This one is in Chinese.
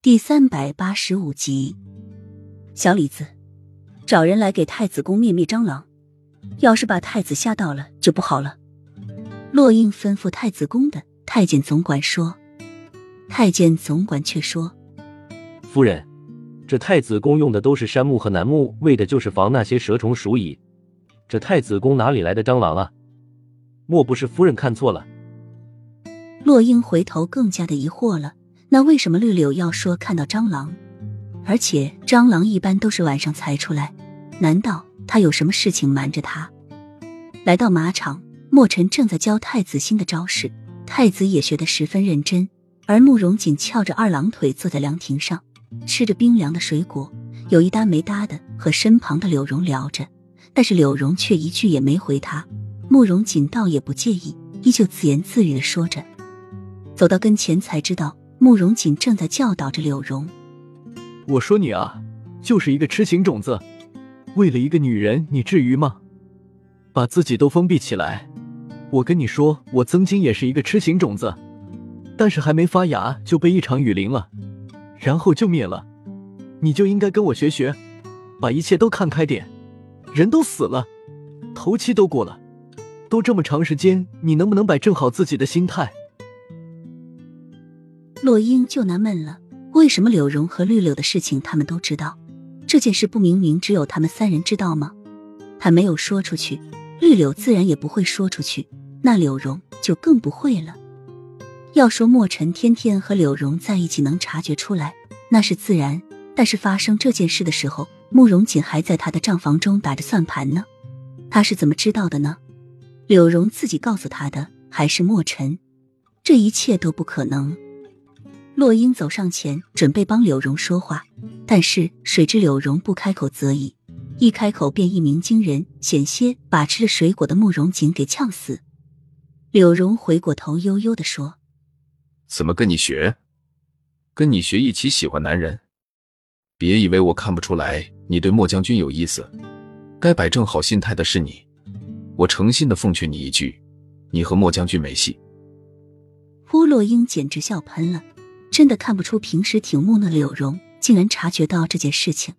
第三百八十五集，小李子，找人来给太子宫灭灭蟑螂。要是把太子吓到了，就不好了。洛英吩咐太子宫的太监总管说。太监总管却说：“夫人，这太子宫用的都是杉木和楠木，为的就是防那些蛇虫鼠蚁。这太子宫哪里来的蟑螂啊？莫不是夫人看错了？”洛英回头更加的疑惑了。那为什么绿柳要说看到蟑螂？而且蟑螂一般都是晚上才出来，难道他有什么事情瞒着他？来到马场，墨尘正在教太子新的招式，太子也学得十分认真。而慕容锦翘着二郎腿坐在凉亭上，吃着冰凉的水果，有一搭没搭的和身旁的柳荣聊着，但是柳荣却一句也没回他。慕容锦倒也不介意，依旧自言自语的说着。走到跟前才知道，慕容锦正在教导着柳荣：“我说你啊，就是一个痴情种子，为了一个女人，你至于吗？把自己都封闭起来。我跟你说，我曾经也是一个痴情种子。”但是还没发芽就被一场雨淋了，然后就灭了。你就应该跟我学学，把一切都看开点。人都死了，头七都过了，都这么长时间，你能不能摆正好自己的心态？洛英就纳闷了，为什么柳荣和绿柳的事情他们都知道？这件事不明明只有他们三人知道吗？他没有说出去，绿柳自然也不会说出去，那柳荣就更不会了。要说墨尘天天和柳荣在一起能察觉出来，那是自然。但是发生这件事的时候，慕容锦还在他的账房中打着算盘呢。他是怎么知道的呢？柳荣自己告诉他的，还是墨尘？这一切都不可能。洛英走上前，准备帮柳荣说话，但是谁知柳荣不开口则已，一开口便一鸣惊人，险些把吃着水果的慕容锦给呛死。柳荣回过头，悠悠的说。怎么跟你学？跟你学一起喜欢男人？别以为我看不出来你对莫将军有意思。该摆正好心态的是你。我诚心的奉劝你一句，你和莫将军没戏。呼洛英简直笑喷了，真的看不出平时挺木讷的柳荣竟然察觉到这件事情。